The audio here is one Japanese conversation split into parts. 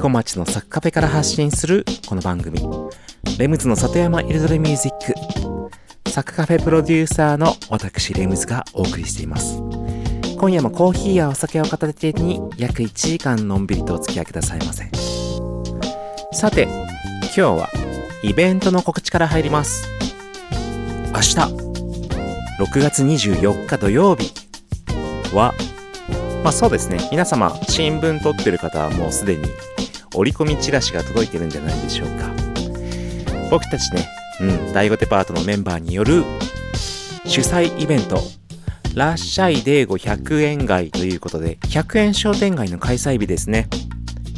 大子町のサッカフェから発信するこの番組、レムズの里山彩りミュージック。サッカフェプロデューサーの私、レムズがお送りしています。今夜もコーヒーやお酒を片手に約1時間のんびりとお付き合いくださいませ。さて、今日はイベントの告知から入ります。明日、6月24日土曜日は、まあそうですね、皆様、新聞撮ってる方はもうすでに折り込みチラシが届いてるんじゃないでしょうか。僕たちね、うん、第5デパートのメンバーによる主催イベント、ラッシャイデーゴ100円街ということで、100円商店街の開催日ですね。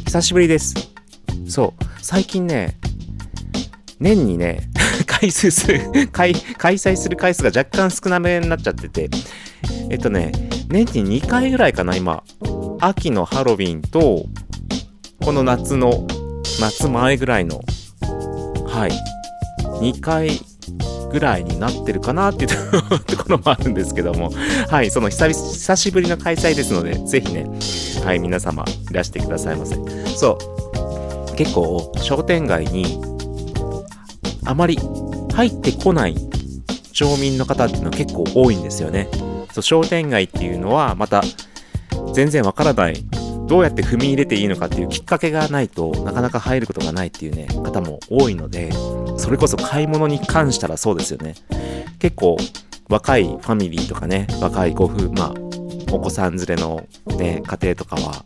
久しぶりです。そう、最近ね、年にね、回数する、開開催する回数が若干少なめになっちゃってて、えっとね、年に2回ぐらいかな、今。秋のハロウィンと、この夏の、夏前ぐらいの、はい、2回ぐらいになってるかなっていう ところもあるんですけども、はい、その久々久しぶりの開催ですので、ぜひね、はい、皆様いらしてくださいませ。そう、結構商店街にあまり入ってこない町民の方っていうのは結構多いんですよね。そう商店街っていうのはまた全然わからないどうやって踏み入れていいのかっていうきっかけがないとなかなか入ることがないっていうね方も多いのでそれこそ買い物に関したらそうですよね。結構若いファミリーとかね若いご夫まあお子さん連れの、ね、家庭とかは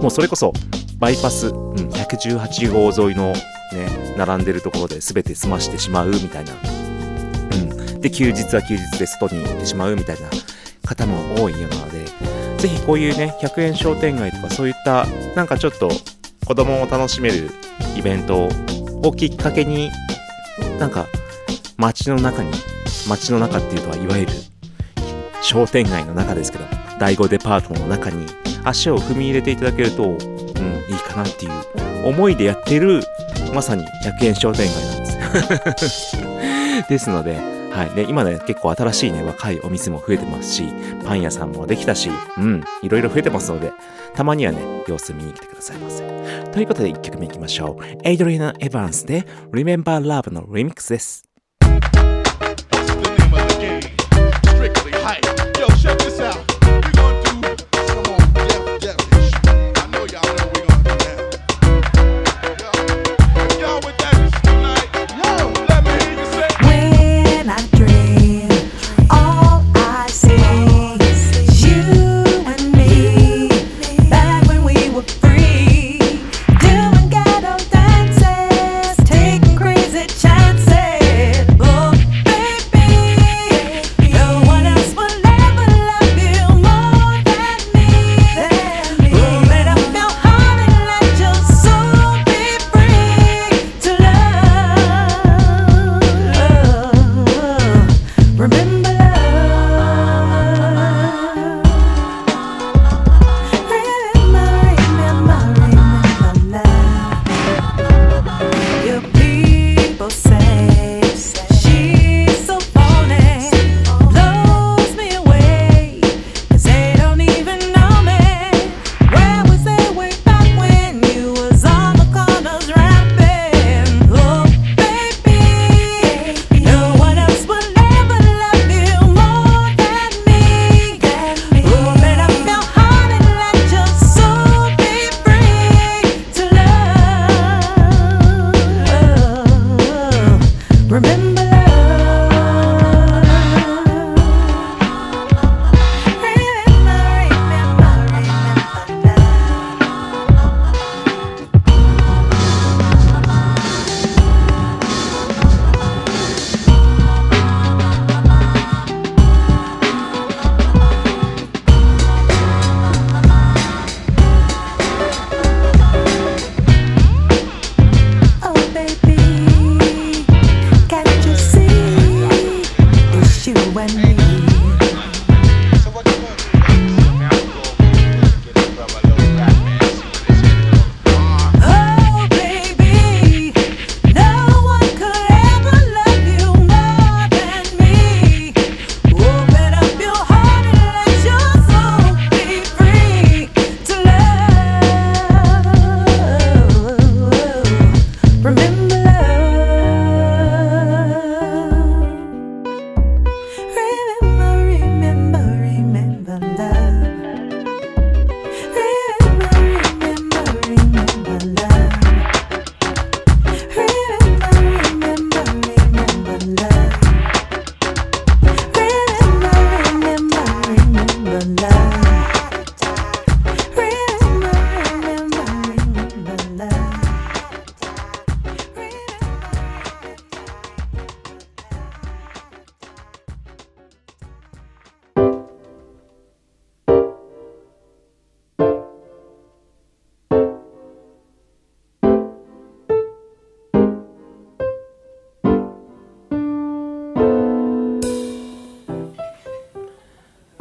もうそれこそバイパス、うん、118号沿いのね並んでるところで全て済ましてしまうみたいな、うん、で休日は休日で外に行ってしまうみたいな方も多いようなので、ぜひこういうね、100円商店街とかそういった、なんかちょっと子供を楽しめるイベントをきっかけに、なんか街の中に、街の中っていうのはいわゆる商店街の中ですけど、第5デパートの中に足を踏み入れていただけると、うん、いいかなっていう思いでやってる、まさに100円商店街なんです。ですので、はい。で、今ね、結構新しいね、若いお店も増えてますし、パン屋さんもできたし、うん、いろいろ増えてますので、たまにはね、様子見に来てくださいませ。ということで、1曲目いきましょう。エイドリアナ・エヴァンスで、Remember Love のリミックスです。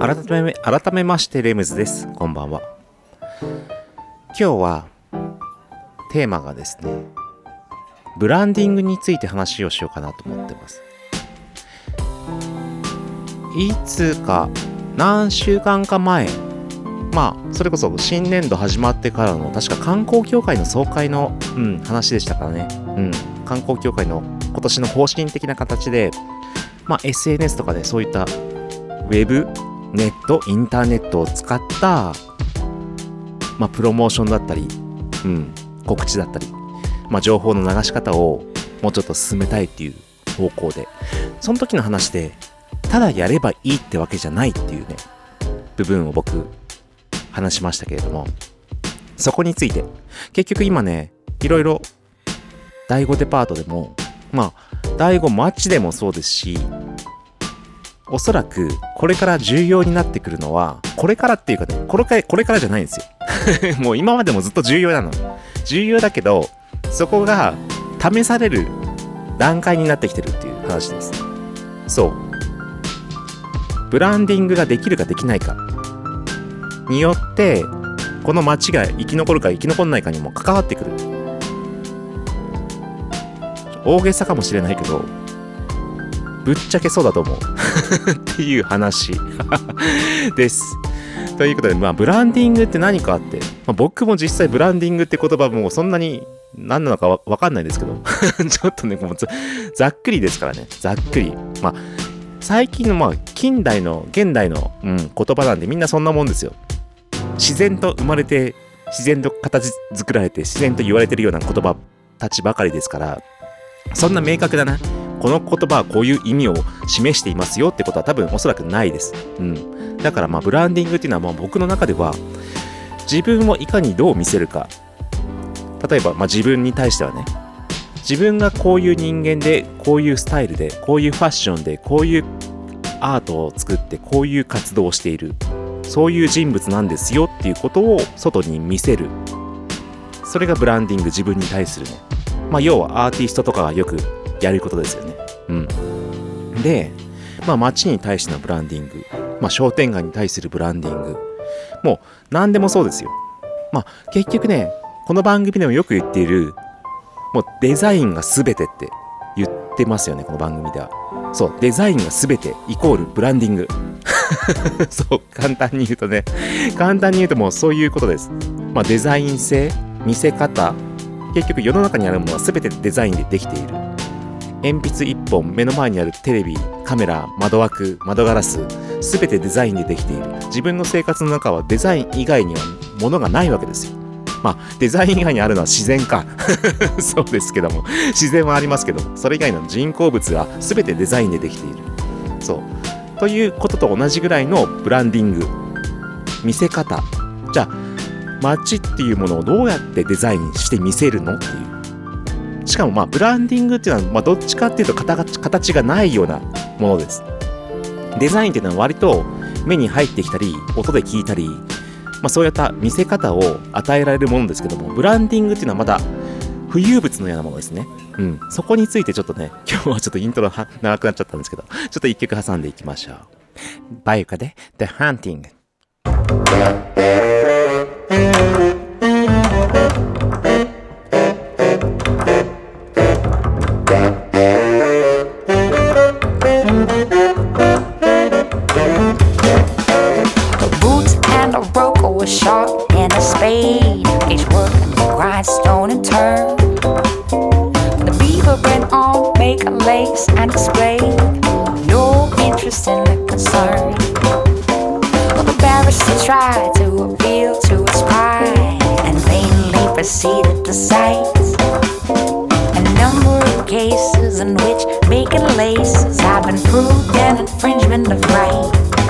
改め改めましてレムズです。こんばんは。今日はテーマがですねブランディングについて話をしようかなと思ってます。いつか何週間か前まあそれこそ新年度始まってからの確か観光協会の総会の、うん、話でしたからね、うん、観光協会の今年の方針的な形で、まあ、SNS とかでそういったウェブネット、インターネットを使った、まあ、プロモーションだったり、うん、告知だったり、まあ、情報の流し方をもうちょっと進めたいっていう方向で、その時の話で、ただやればいいってわけじゃないっていうね、部分を僕、話しましたけれども、そこについて、結局今ね、いろいろ、第5デパートでも、まあ、第5マッチでもそうですし、おそらくこれから重要になってくるのは、これからっていうかね、これからこれからじゃないんですよ。もう今までもずっと重要なの。重要だけど、そこが試される段階になってきてるっていう話です。そう。ブランディングができるかできないかによって、この街が生き残るか生き残らないかにも関わってくる。大げさかもしれないけど、ぶっちゃけそうだと思う。っていう話 です。ということで、まあ、ブランディングって何かあって、まあ、僕も実際ブランディングって言葉もそんなに何なのかわかんないですけど、ちょっとね、もうざざっくりですからね、ざっくり。まあ、最近の、まあ、近代の、現代の、うん、言葉なんでみんなそんなもんですよ。自然と生まれて、自然と形作られて、自然と言われてるような言葉たちばかりですから、そんな明確だな。この言葉はこういう意味を示していますよってことは多分おそらくないです。うん。だからまあブランディングっていうのはまあ僕の中では自分をいかにどう見せるか。例えばまあ自分に対してはね、自分がこういう人間で、こういうスタイルで、こういうファッションで、こういうアートを作って、こういう活動をしている。そういう人物なんですよっていうことを外に見せる。それがブランディング、自分に対するね。まあ要はアーティストとかがよくやることですよね。うん。で、まあ街に対してのブランディング、まあ商店街に対するブランディング、もう何でもそうですよ。まあ結局ね、この番組でもよく言っている、もうデザインが全てって言ってますよね、この番組では。そう、デザインが全てイコールブランディング。そう、簡単に言うとね、簡単に言うともうそういうことです。まあデザイン性、見せ方、結局世の中にあるものは全てデザインでできている。鉛筆一本、目の前にあるテレビ、カメラ、窓枠、窓ガラス、全てデザインでできている。自分の生活の中はデザイン以外にはものがないわけですよ。まあデザイン以外にあるのは自然か。そうですけども。自然はありますけどそれ以外の人工物は全てデザインでできている。そう。ということと同じぐらいのブランディング。見せ方。じゃあ街っていうものをどうやってデザインして見せるのっていう。しかもまあブランディングっていうのはまあどっちかっていうと形形がないようなものですデザインっていうのは割と目に入ってきたり音で聞いたり、まあ、そういった見せ方を与えられるものですけどもブランディングっていうのはまだ浮遊物のようなものですね。うん。そこについてちょっとね、今日はちょっとイントロ長くなっちゃったんですけど、ちょっと一曲挟んでいきましょう。バイオカで The Hunting。Lace and display. No interest in the concern. Well, the barrister tried to appeal to his pride and vainly proceeded to cite a number of cases in which making laces have been proved an infringement of right.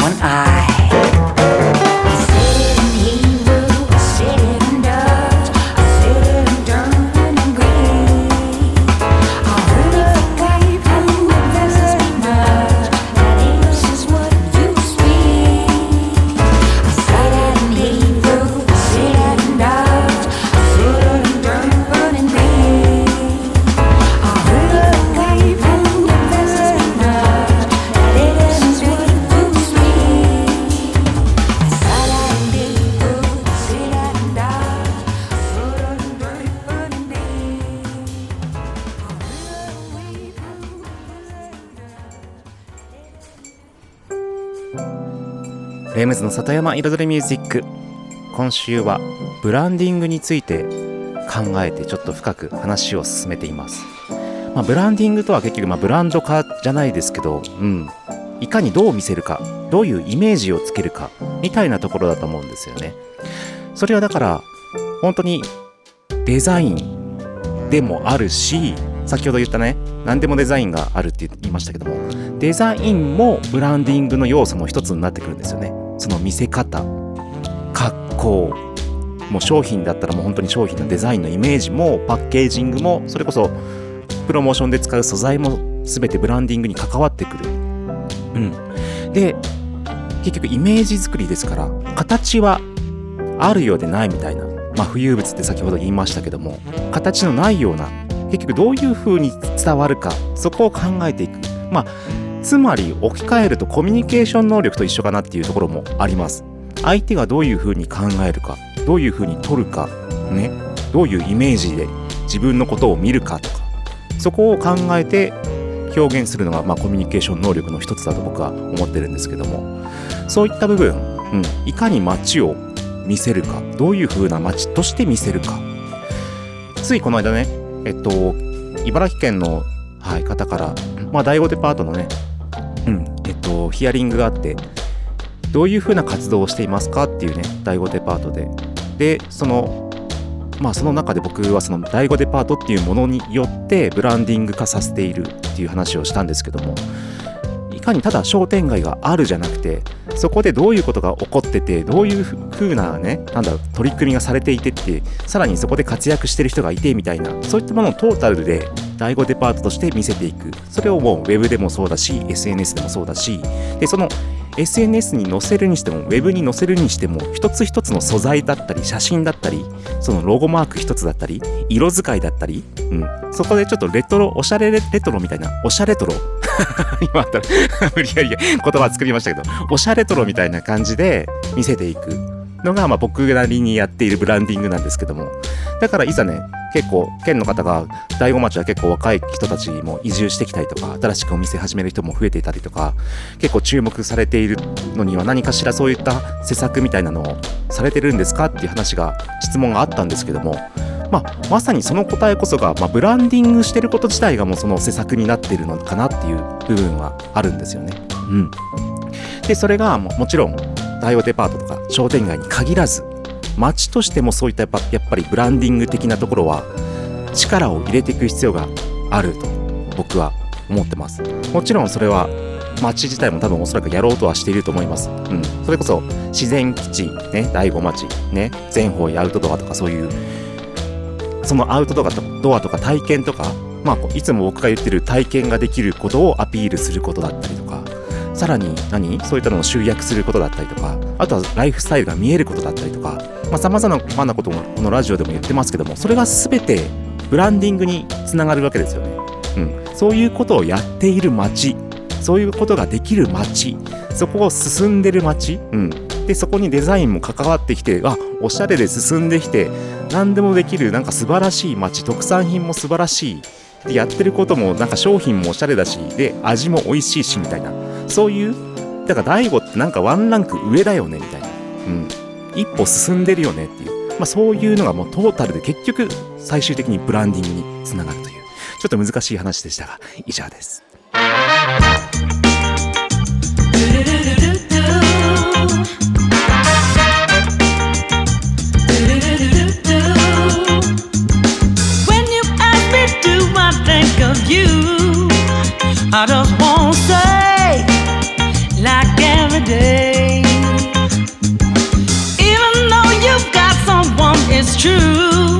One eye. ズの里山彩りミュージック。今週はブランディングについて考えてちょっと深く話を進めています、まあ、ブランディングとは結局まあブランド化じゃないですけど、うん、いかにどう見せるかどういうイメージをつけるかみたいなところだと思うんですよね。それはだから本当にデザインでもあるし先ほど言ったね何でもデザインがあるって言いましたけどもデザインもブランディングの要素の一つになってくるんですよね。その見せ方格好もう商品だったらもう本当に商品のデザインのイメージもパッケージングもそれこそプロモーションで使う素材も全てブランディングに関わってくる。うん。で結局イメージ作りですから形はあるようでないみたいなまあ浮遊物って先ほど言いましたけども形のないような結局どういう風に伝わるかそこを考えていく。まあつまり置き換えるとコミュニケーション能力と一緒かなっていうところもあります。相手がどういう風に考えるかどういう風に取るかねどういうイメージで自分のことを見るかとかそこを考えて表現するのが、まあ、コミュニケーション能力の一つだと僕は思ってるんですけども。そういった部分、うん、いかに街を見せるかどういう風な街として見せるか。ついこの間ねえっと茨城県の、はい、方から、まあ、第5デパートのね、うん。えっと、ヒアリングがあってどういう風な活動をしていますかっていうね第5デパートで。でそのまあその中で僕はその第5デパートっていうものによってブランディング化させているっていう話をしたんですけどもいかにただ商店街があるじゃなくてそこでどういうことが起こっててどういうふうなねなんだろう取り組みがされていてってさらにそこで活躍してる人がいてみたいなそういったものをトータルで第5デパートとして見せていく。それをもうウェブでもそうだし SNS でもそうだしでその SNS に載せるにしてもウェブに載せるにしても一つ一つの素材だったり写真だったりそのロゴマーク一つだったり色使いだったり、うん、そこでちょっとレトロおしゃれレトロみたいなおしゃれトロ。今あったら 無理やり言葉作りましたけどおしゃれトロみたいな感じで見せていくのが、まあ、僕なりにやっているブランディングなんですけども。だからいざね結構県の方が大子町は結構若い人たちも移住してきたりとか新しくお店始める人も増えていたりとか結構注目されているのには何かしらそういった施策みたいなのをされてるんですかっていう話が質問があったんですけどもまあ、まさにその答えこそが、まあ、ブランディングしてること自体がもうその施策になっているのかなっていう部分はあるんですよね。うん、でそれがももちろん大和デパートとか商店街に限らず街としてもそういったやっぱやっぱりブランディング的なところは力を入れていく必要があると僕は思ってます。もちろんそれは街自体も多分おそらくやろうとはしていると思います、うん、それこそ自然基地ね第5町ね全方位アウトドアとかそういうそのアウトドアとドアとか体験とかまあいつも僕が言ってる体験ができることをアピールすることだったりとかさらに何？そういったのを集約することだったりとかあとはライフスタイルが見えることだったりとかさまざ、まなこともこのラジオでも言ってますけどもそれが全てブランディングにつながるわけですよね、うん、そういうことをやっている街。そういうことができる街。そこを進んでる街、うん、でそこにデザインも関わってきてあおしゃれで進んできて何でもできるなんか素晴らしい街。特産品も素晴らしい。でやってることもなんか商品もおしゃれだしで味も美味しいしみたいな。そういうだから大悟ってなんかワンランク上だよねみたいな、うん、一歩進んでるよねっていう、まあ、そういうのがもうトータルで結局最終的にブランディングにつながるという。ちょっと難しい話でしたが以上です。I just won't true.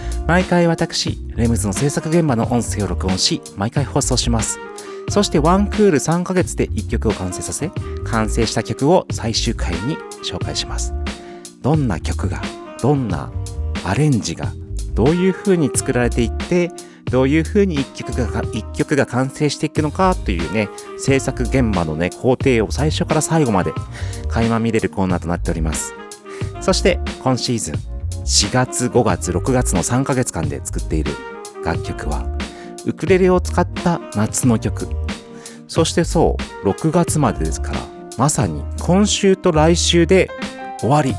毎回私レムズの制作現場の音声を録音し毎回放送します。そしてワンクール3ヶ月で1曲を完成させ完成した曲を最終回に紹介します。どんな曲がどんなアレンジがどういう風に作られていってどういう風に一曲が一曲が完成していくのかというね制作現場のね工程を最初から最後まで垣間見れるコーナーとなっております。そして今シーズン4月5月6月の3ヶ月間で作っている楽曲はウクレレを使った夏の曲。そしてそう6月までですからまさに今週と来週で終わり。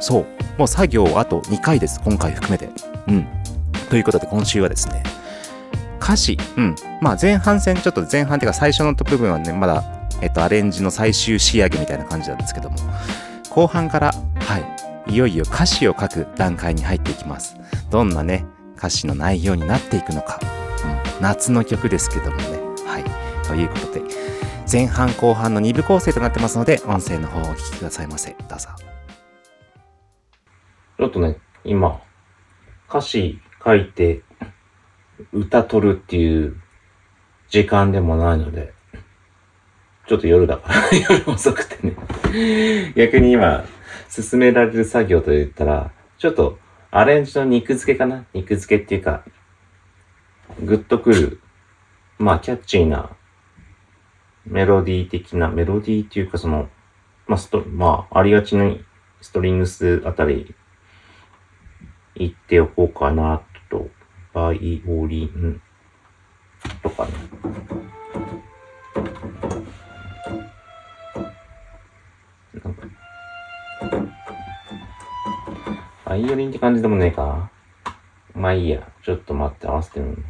そうもう作業あと2回です今回含めて。うん。ということで今週はですね歌詞。うん。まあ前半戦ちょっと前半っていうか最初の部分はねまだえっとアレンジの最終仕上げみたいな感じなんですけども後半からはい。いよいよ歌詞を書く段階に入っていきます。どんなね歌詞の内容になっていくのか、うん、夏の曲ですけどもね。はい。ということで前半後半の2部構成となってますので音声の方をお聞きくださいませ。どうぞ。ちょっとね今歌詞書いて歌取るっていう時間でもないので、ちょっと夜だから、夜遅くてね。逆に今、進められる作業と言ったら、ちょっとアレンジの肉付けかな？肉付けっていうか、グッとくる、まあキャッチーなメロディー的な、メロディーっていうかその、まあスト、まあありがちにストリングスあたり言っておこうかなと、バイオリンとかね。バイオリンって感じでもねえか。まあいいや。ちょっと待って、合わせてみる。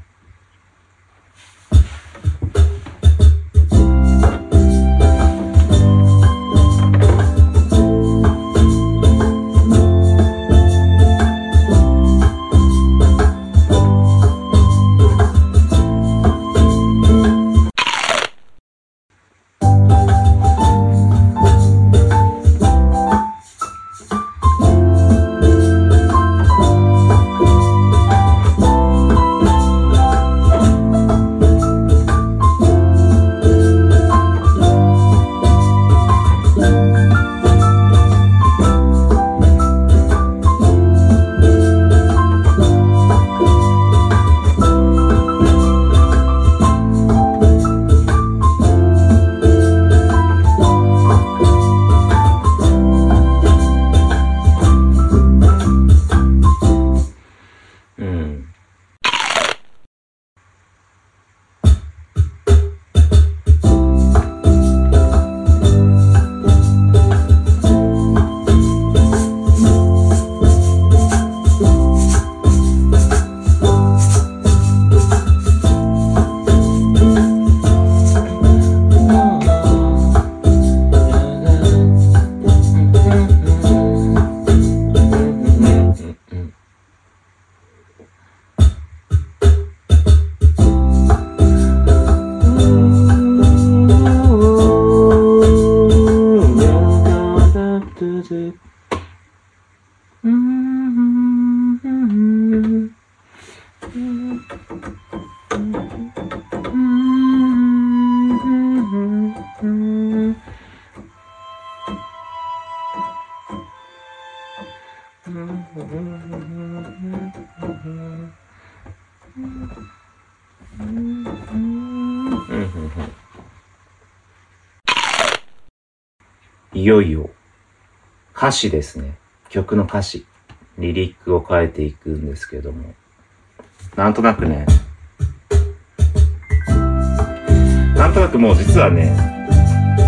よいよ歌詞ですね。曲の歌詞。リリックを変えていくんですけども。なんとなくね。なんとなくもう実はね、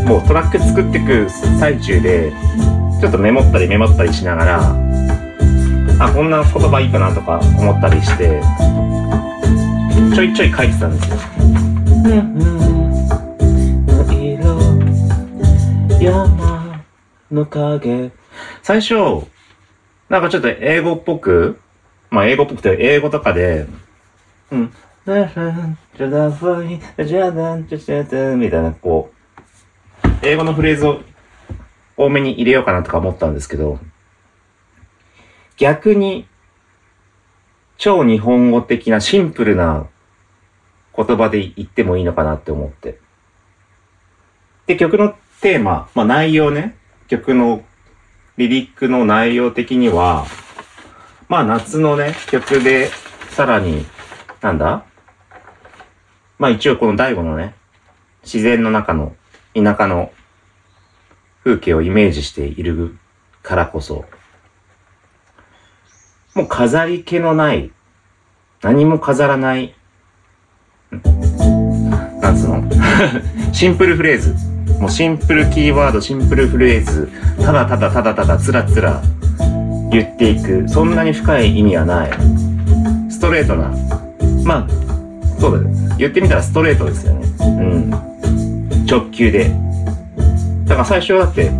もうトラック作ってく最中で、ちょっとメモったりメモったりしながら、あ、こんな言葉いいかなとか思ったりして、ちょいちょい書いてたんですよ。山の影。最初、なんかちょっと英語っぽく、まあ英語っぽくて英語とかで、うん。みたいな、こう、英語のフレーズを多めに入れようかなとか思ったんですけど、逆に、超日本語的なシンプルな言葉で言ってもいいのかなって思って。で、曲のテーマ、まあ内容ね、曲のリリックの内容的には、まあ夏のね、曲で、さらに、なんだ？まあ一応この大悟のね、自然の中の田舎の風景をイメージしているからこそ、もう飾り気のない、何も飾らない、んなん。つうの。シンプルフレーズ。もうシンプルキーワード、シンプルフレーズ、ただただただただつらつら言っていく。そんなに深い意味はない。ストレートな。まあ、そうだね。言ってみたらストレートですよね。うん。直球で。だから最初だって、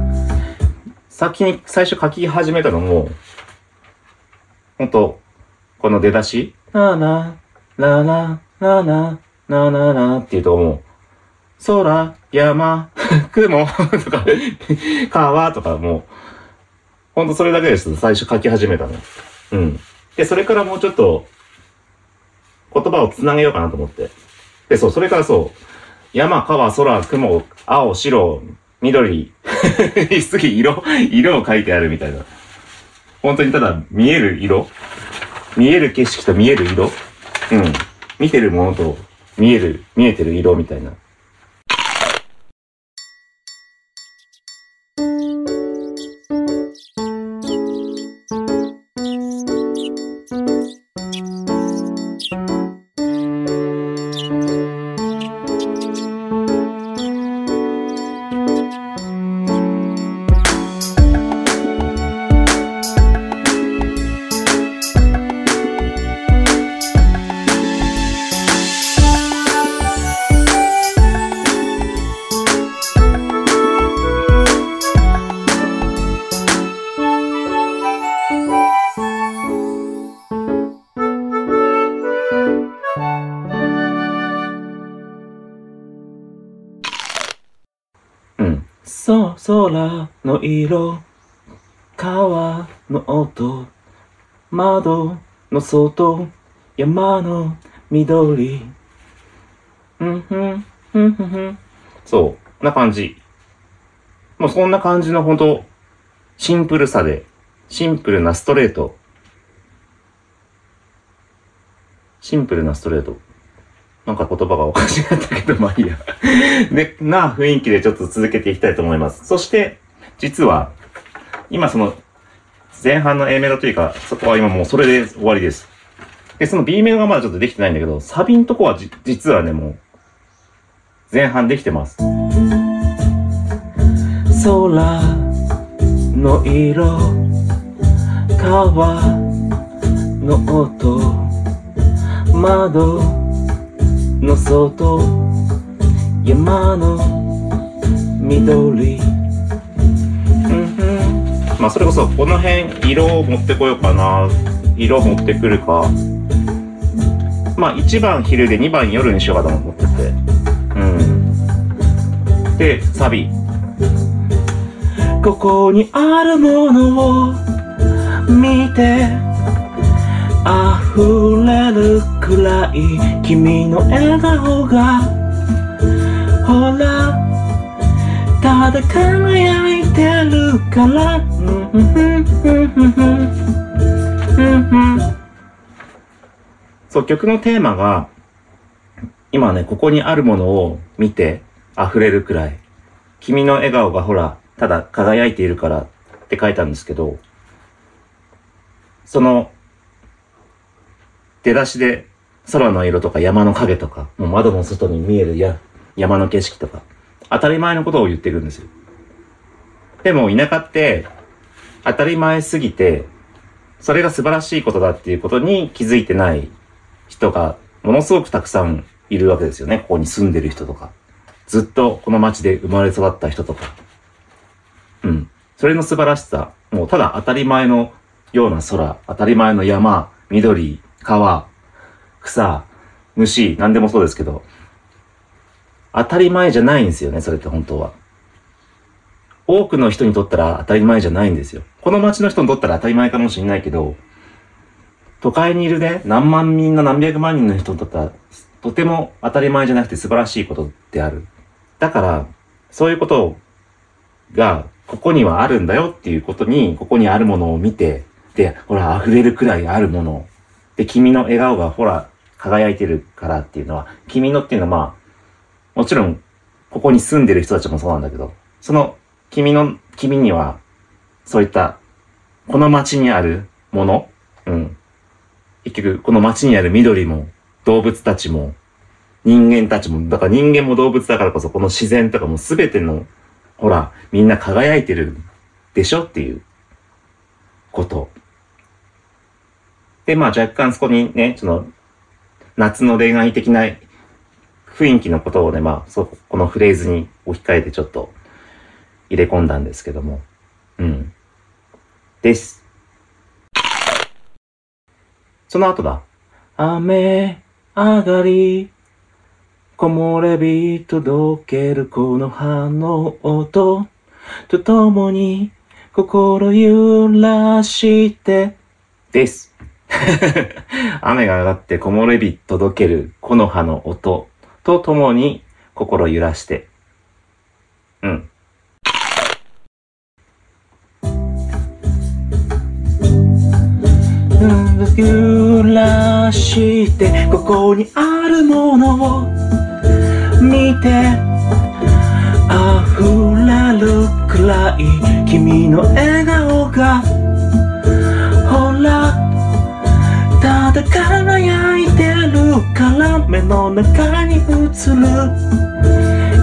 先に、最初書き始めたのも、ほんと、この出だし、なーなー、なーなー、なーなー、なーなーなーっていうともう、空、山、雲とか、川とかもう、ほんとそれだけです。最初書き始めたの。うん。で、それからもうちょっと、言葉をつなげようかなと思って。で、そう、それからそう、山、川、空、雲、青、白、緑、次、色、色を書いてあるみたいな。本当にただ見える色見える景色と見える色うん。見てるものと見える、見えてる色みたいな。色、川の音、窓の外、山の緑。うんふん、ふんふんふん。そう、な感じ。もうそんな感じのほんと、シンプルさで、シンプルなストレート。シンプルなストレート。なんか言葉がおかしかったけど、まあいいや。で、な雰囲気でちょっと続けていきたいと思います。そして、実は、今その、前半の A メロというか、そこは今もうそれで終わりです。で、その B メロがまだちょっとできてないんだけど、サビんとこはじ実はね、もう、前半できてます。空の色、川の音、窓の外山の緑まあそれこそこの辺色を持ってこようかな色を持ってくるか。まあ1番昼で2番夜にしようかと思ってて。うん。でサビ。ここにあるものを見て溢れるくらい君の笑顔が。ほらただ輝いてるから。そう曲のテーマが今ねここにあるものを見て溢れるくらい君の笑顔がほらただ輝いているからって書いたんですけどその出だしで空の色とか山の影とか、もう窓の外に見えるや山の景色とか、当たり前のことを言ってるんですよ。でも田舎って、当たり前すぎて、それが素晴らしいことだっていうことに気づいてない人がものすごくたくさんいるわけですよね。ここに住んでる人とか。ずっとこの街で生まれ育った人とか。うん。それの素晴らしさ、もうただ当たり前のような空、当たり前の山、緑、川、草、虫、何でもそうですけど、当たり前じゃないんですよね、それって本当は。多くの人にとったら当たり前じゃないんですよ。この街の人にとったら当たり前かもしれないけど、都会にいるね、何万人の何百万人の人にとったら、とても当たり前じゃなくて素晴らしいことである。だから、そういうことが、ここにはあるんだよっていうことに、ここにあるものを見て、で、ほら、溢れるくらいあるもの。で、君の笑顔がほら、輝いてるからっていうのは、君のっていうのはまあ、もちろん、ここに住んでる人たちもそうなんだけど、その、君の、君には、そういった、この街にあるもの、うん。結局、この街にある緑も、動物たちも、人間たちも、だから人間も動物だからこそ、この自然とかもすべての、ほら、みんな輝いてるでしょっていうこと。で、まあ若干そこにね、その、夏の恋愛的な雰囲気のことをね、まあ、そ、このフレーズに置き換えてちょっと入れ込んだんですけども。うん。です。その後だ。雨上がり、木漏れ日届けるこの葉の音とともに心揺らしてです。雨が上がって木漏れ日届ける木の葉の音とともに心揺らして。うん。揺らして。ここにあるものを見て溢れるくらい君の笑顔が。ほら。ただ輝いてるから目の中に映る。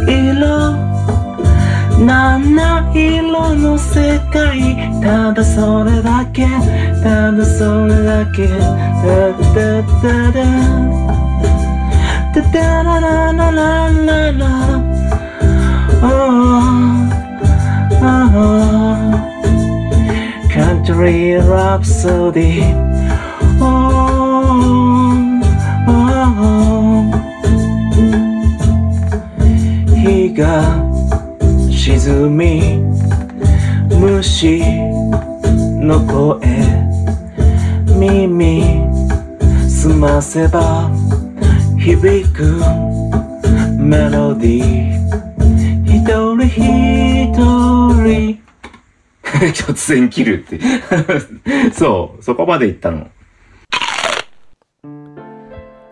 色。七色の世界ただそれだけただそれだけだだだだだだらららららら Oh, oh, Country Rhapsody. Oh, oh, 日が沈み虫の声耳澄ませば響くメロディー。一人一人。突然切るって。そうそこまで行ったの。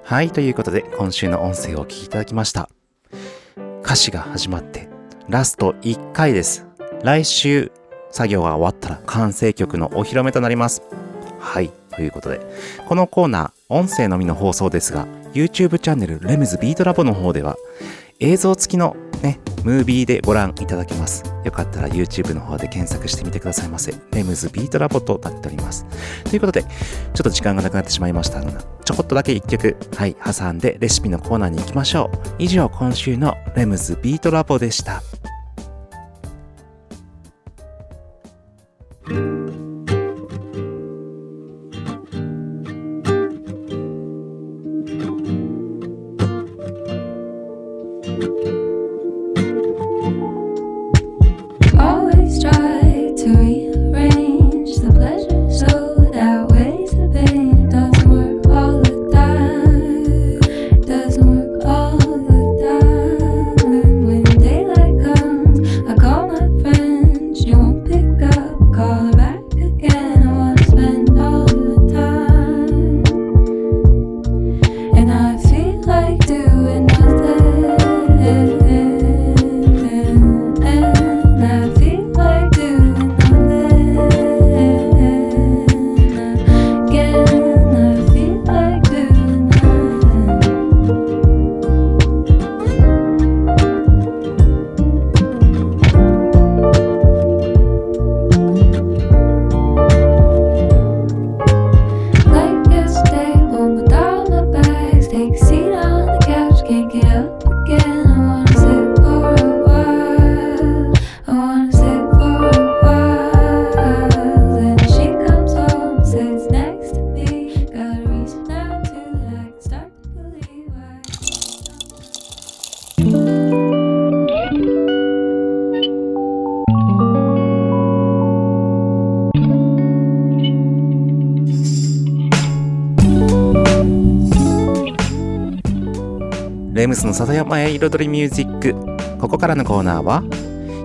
はいということで今週の音声をお聞きいただきました。歌詞が始まってラスト1回です。来週作業が終わったら完成曲のお披露目となります。はいということでこのコーナー音声のみの放送ですが YouTube チャンネルレムズビートラボの方では映像付きのねムービーでご覧いただけます。よかったら YouTube の方で検索してみてくださいませ。レムズビートラボとなっております。ということでちょっと時間がなくなってしまいましたちょこっとだけ一曲。はい挟んでレシピのコーナーに行きましょう。以上今週のレムズビートラボでした「レムズの里山へ彩りミュージック。ここからのコーナーは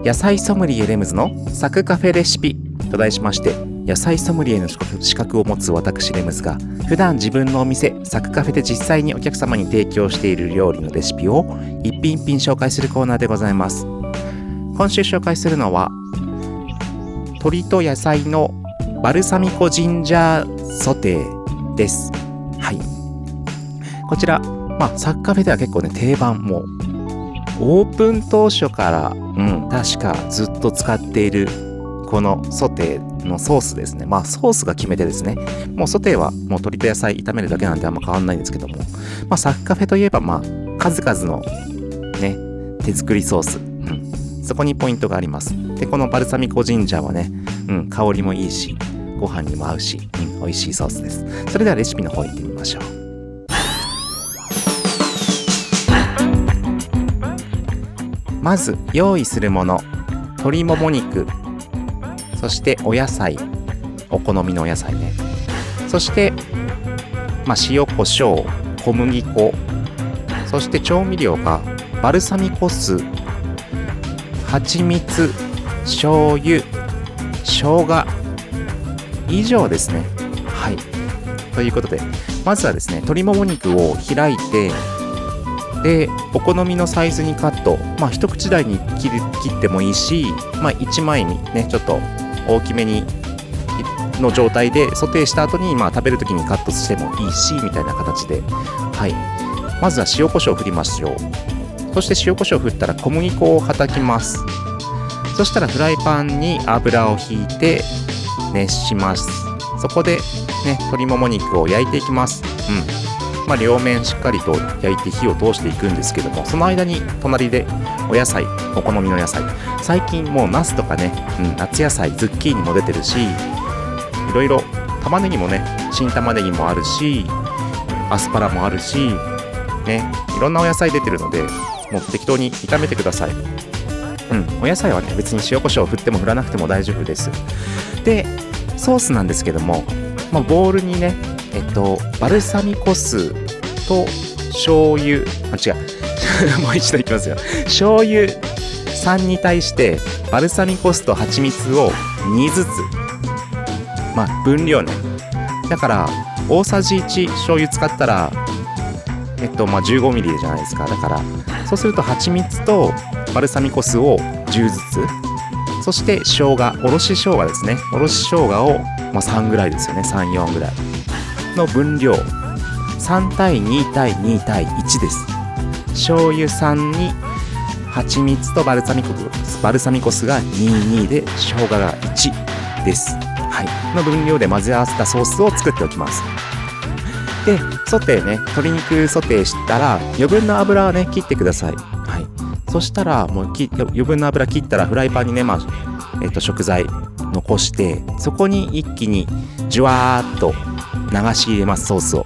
野菜ソムリエレムズのサクカフェレシピ。と題しまして野菜ソムリエの資格を持つ私レムズが普段自分のお店サクカフェで実際にお客様に提供している料理のレシピを一品一品紹介するコーナーでございます。今週紹介するのは鶏と野菜のバルサミコジンジャーソテーです。はい。こちらまあサッカーフェでは結構ね定番も。うオープン当初からうん確かずっと使っているこのソテーのソースですね。まあソースが決め手ですね。もうソテーはもう鶏と野菜炒めるだけなんであんま変わんないんですけども。まあサッカーフェといえばまあ数々のね手作りソース、うん、そこにポイントがあります。でこのバルサミコジンジャーはね、うん、香りもいいしご飯にも合うし、うん、美味しいソースです。それではレシピの方行ってみましょう。まず用意するもの鶏もも肉そしてお野菜お好みのお野菜ね。そして、まあ、塩コショウ小麦粉そして調味料がバルサミコ酢蜂蜜醤油生姜以上ですね。はい。ということでまずはですね鶏もも肉を開いてでお好みのサイズにカット。まあ一口大に切る切ってもいいしまあ1枚にねちょっと大きめにの状態でソテーした後にまあ食べる時にカットしてもいいしみたいな形で。はい。まずは塩コショウを振りましょう。そして塩コショウを振ったら小麦粉をはたきます。そしたらフライパンに油をひいて熱します。そこでね鶏もも肉を焼いていきます。うん。まあ、両面しっかりと焼いて火を通していくんですけどもその間に隣でお野菜お好みの野菜最近もうナスとかね、うん、夏野菜ズッキーニも出てるしいろいろ玉ねぎもね新玉ねぎもあるしアスパラもあるしねいろんなお野菜出てるのでもう適当に炒めてください。うんお野菜はね別に塩コショウ振っても振らなくても大丈夫です。でソースなんですけども、まあ、ボウルにねえっとバルサミコ酢と醤油。あ違う。もう一度いきますよ。醤油3に対してバルサミコ酢と蜂蜜を2ずつまあ分量ね。だから大さじ1醤油使ったらえっとまあ15ミリじゃないですか。だからそうすると蜂蜜とバルサミコ酢を10ずつ。そして生姜おろし生姜ですね。おろし生姜を、まあ、3ぐらいですよね。34ぐらいの分量。3対2対2対1です。醤油3に蜂蜜とバルサミコバルサミコ酢が22で生姜が1です。はい。の分量で混ぜ合わせたソースを作っておきます。でソテーね。鶏肉ソテーしたら余分な油はね切ってください。はい。そしたらもうき余分な油切ったらフライパンにねまあえっと食材残してそこに一気にジュワーっと流し入れますソースを。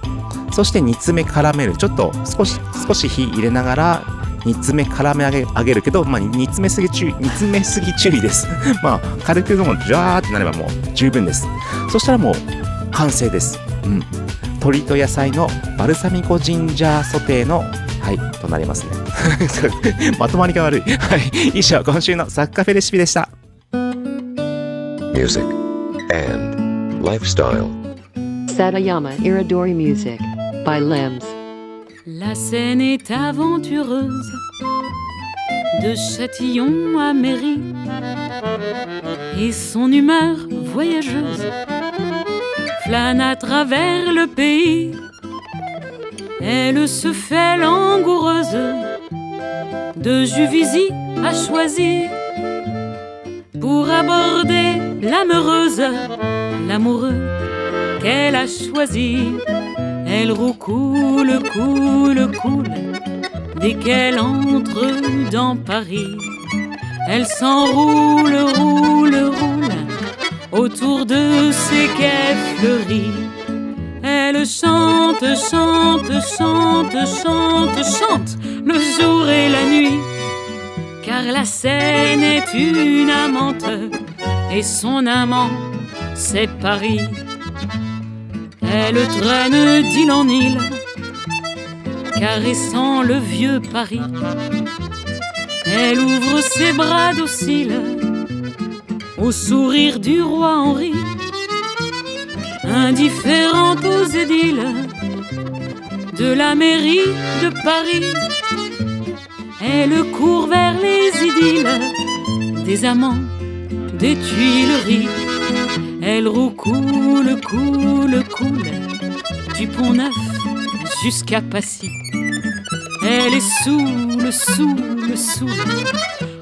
そして煮詰め絡める。ちょっと少し少し火入れながら煮詰め絡め上げ上げるけど、まあ、煮詰めすぎ注意煮詰めすぎ注意です。まあ軽くもうジュワーってなればもう十分です。そしたらもう完成です。うん。鶏と野菜のバルサミコジンジャーソテーのはいとなりますね。まとまりが悪い。はい。以上今週のサッカフェレシピでした。Music, and lifestyle. Satayama Iridori Music La scène est aventureuse, de Châtillon à Mairie, et son humeur voyageuse. Flâne à travers le pays. Elle se fait langoureuse, de Juvisy à choisir, pour aborder l'amoureuse, l'amoureux qu'elle a choisi. Elle roucoule, coule, coule, dès qu'elle entre dans Paris. Elle s'enroule, roule, roule, autour de ses quais fleuris. Elle chante, chante, chante, chante, chante, le jour et la nuit. Car la Seine est une amante, et son amant, c'est Paris. Elle traîne d'île en île caressant le vieux Paris. Elle ouvre ses bras dociles au sourire du roi Henri, indifférente aux édiles de la mairie de Paris. Elle court vers les idylles des amants des Tuileries. Elle roucoule, coule, coule du pont neuf jusqu'à Passy. Elle est saoule, saoule, saoule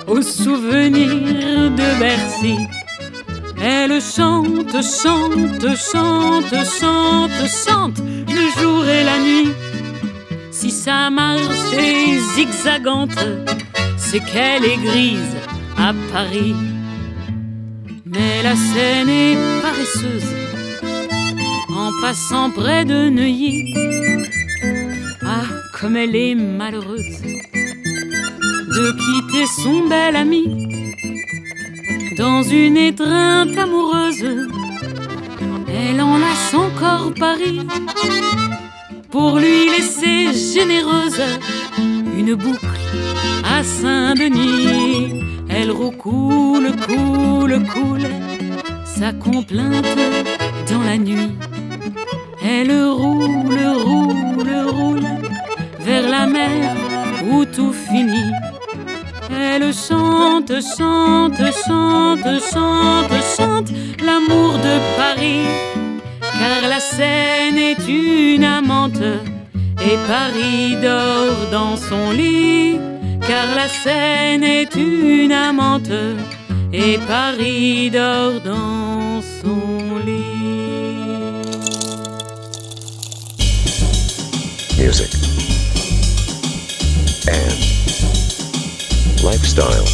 au souvenir de Bercy. Elle chante, chante, chante, chante, chante le jour et la nuit. Si sa marche est zigzagante, c'est qu'elle est grise à Paris. Mais la Seine est paresseuse en passant près de Neuilly. Ah, comme elle est malheureuse de quitter son bel ami dans une étreinte amoureuse. Elle enlace encore Paris pour lui laisser généreuse une boucle à Saint-Denis. Elle roucoule, coule, coule sa complainte dans la nuit. Elle roule, roule, roule vers la mer où tout finit. Elle chante, chante, chante, chante, chante l'amour de Paris. Car la Seine est une amante et Paris dort dans son lit. Car la Seine est une amante et Paris dort dans son lit. music, and lifestyle.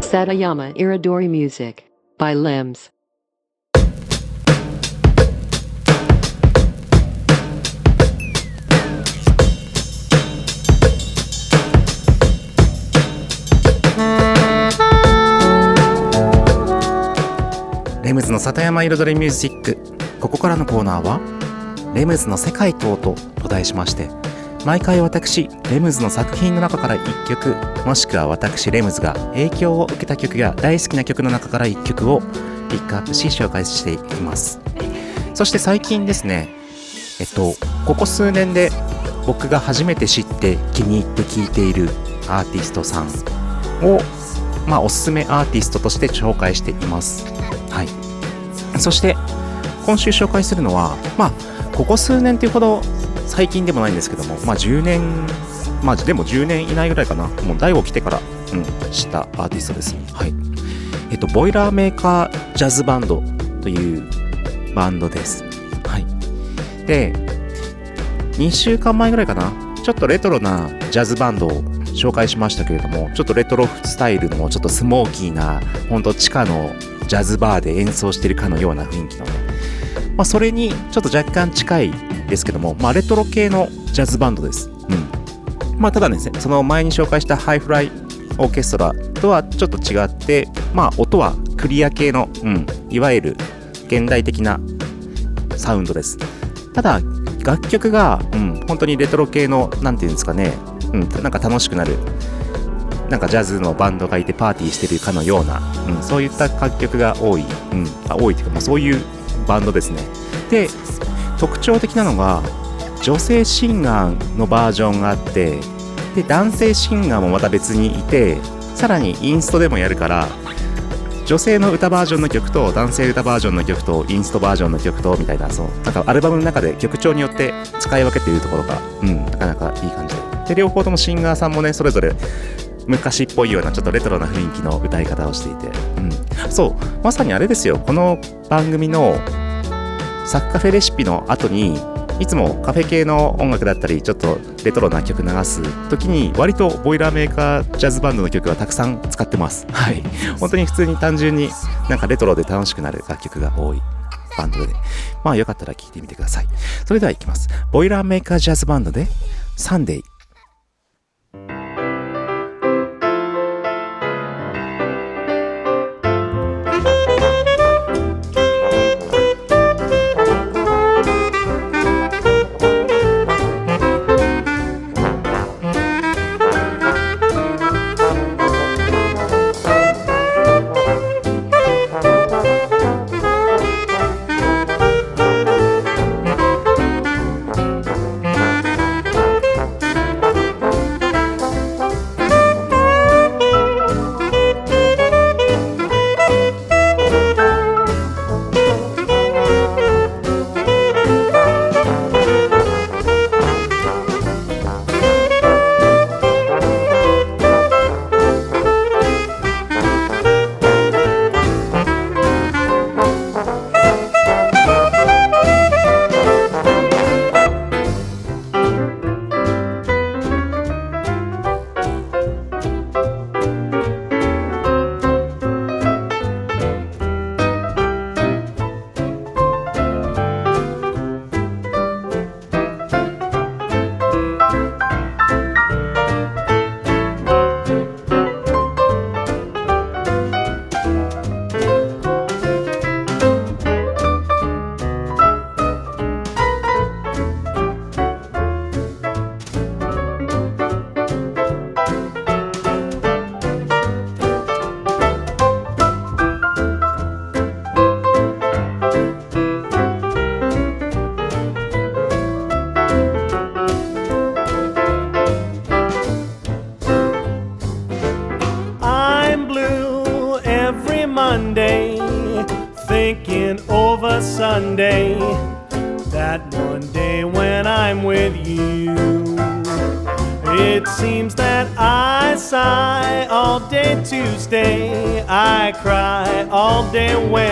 Satayama Iridori Music by Limbs. レムズの里山彩りミュージック。ここからのコーナーは「レムズの世界と音」と題しまして毎回私レムズの作品の中から1曲もしくは私レムズが影響を受けた曲や大好きな曲の中から1曲をピックアップし紹介していきます。そして最近ですねえっとここ数年で僕が初めて知って気に入って聴いているアーティストさんをまあおすすめアーティストとして紹介しています。はい。そして、今週紹介するのは、まあ、ここ数年というほど最近でもないんですけども、まあ、10年、まあ、でも10年以内ぐらいかな。もう、大悟来てから、うん、知ったアーティストですね。はい。えっと、ボイラーメーカージャズバンドというバンドです。はい。で、2週間前ぐらいかな。ちょっとレトロなジャズバンドを紹介しましたけれども、ちょっとレトロスタイルのちょっとスモーキーな、ほんと地下のジャズバーで演奏してるかのような雰囲気のね、まあ、それにちょっと若干近いですけども、まあ、レトロ系のジャズバンドです。うん。まあ、ただですね、その前に紹介したハイフライオーケストラとはちょっと違って、まあ、音はクリア系の、うん、いわゆる現代的なサウンドです。ただ、楽曲が、うん、本当にレトロ系の、なんていうんですかね、うん、なんか楽しくなるなんかジャズのバンドがいてパーティーしてるかのような、うん、そういった楽曲が多い、うん、あ多いというか、まあ、そういうバンドですね。で、特徴的なのが、女性シンガーのバージョンがあって、で、男性シンガーもまた別にいて、さらにインストでもやるから、女性の歌バージョンの曲と男性歌バージョンの曲とインストバージョンの曲とみたいなそうなんかアルバムの中で曲調によって使い分けているところが、うん、なかなかいい感じでで両方ともシンガーさんもねそれぞれ昔っぽいようなちょっとレトロな雰囲気の歌い方をしていて、うん、そう。まさにあれですよ。この番組のサッカフェレシピの後にいつもカフェ系の音楽だったりちょっとレトロな曲流す時に割とボイラーメーカージャズバンドの曲はたくさん使ってます。はい。本当に普通に単純になんかレトロで楽しくなる楽曲が多い。バンドで。まあよかったら聴いてみてください。それではいきます。ボイラーメーカージャズバンドでサンデー。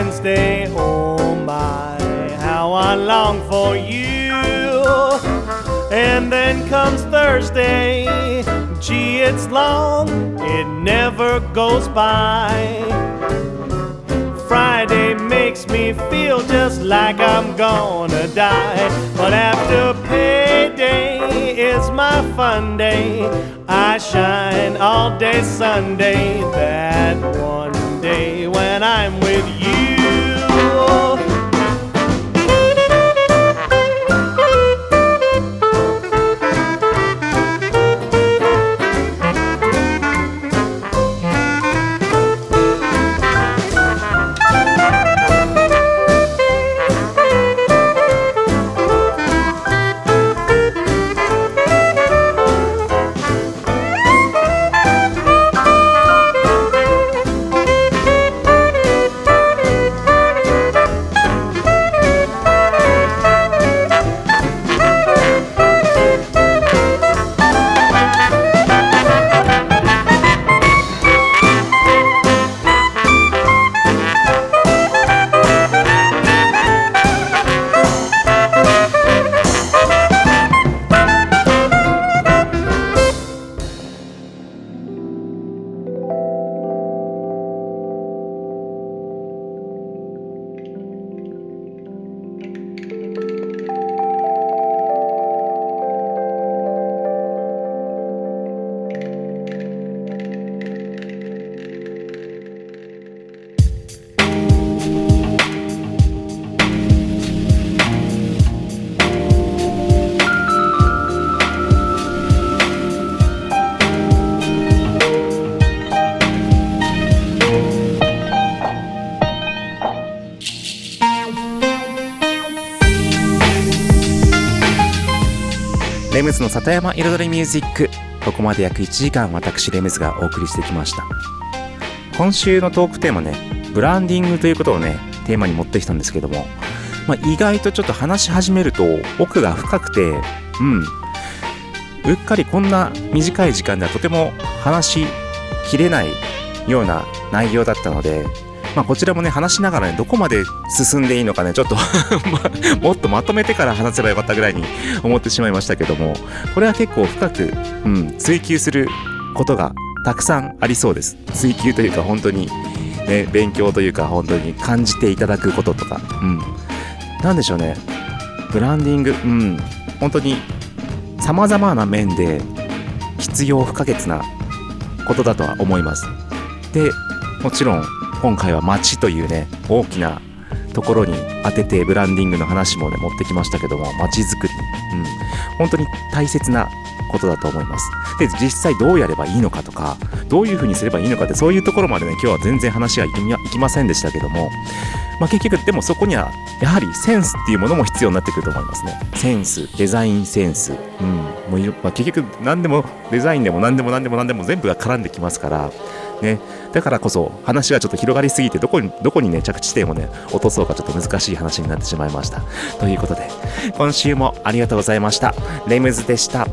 Wednesday. Oh my, how I long for you. And then comes Thursday, gee, it's long, it never goes by. Friday makes me feel just like I'm gonna die. But after payday is my fun day. I shine all day Sunday, that one day when I'm with you. ズの里山彩りミュージック。ここまで約1時間私レムズがお送りしてきました。今週のトークテーマねブランディングということをねテーマに持ってきたんですけども、まあ、意外とちょっと話し始めると奥が深くてうん。うっかりこんな短い時間ではとても話しきれないような内容だったのでまあ、こちらもね話しながらねどこまで進んでいいのかねちょっと もっとまとめてから話せばよかったぐらいに思ってしまいましたけどもこれは結構深く、うん、追求することがたくさんありそうです。追求というか本当に、ね、勉強というか本当に感じていただくこととか、うん、なんでしょうね。ブランディング、うん、本当にさまざまな面で必要不可欠なことだとは思います。でもちろん今回は街というね大きなところに当ててブランディングの話もね持ってきましたけども街づくり、うん、本当に大切なことだと思います。で実際どうやればいいのかとかどういうふうにすればいいのかってそういうところまでね今日は全然話はいきませんでしたけども、まあ、結局でもそこにはやはりセンスっていうものも必要になってくると思いますね。センスデザインセンス、うん。もうまあ、結局何でもデザインでも何でも何でも何でも全部が絡んできますからね、だからこそ話がちょっと広がりすぎてどこにどこにね着地点をね落とそうかちょっと難しい話になってしまいました。ということで今週もありがとうございました。レムズでした。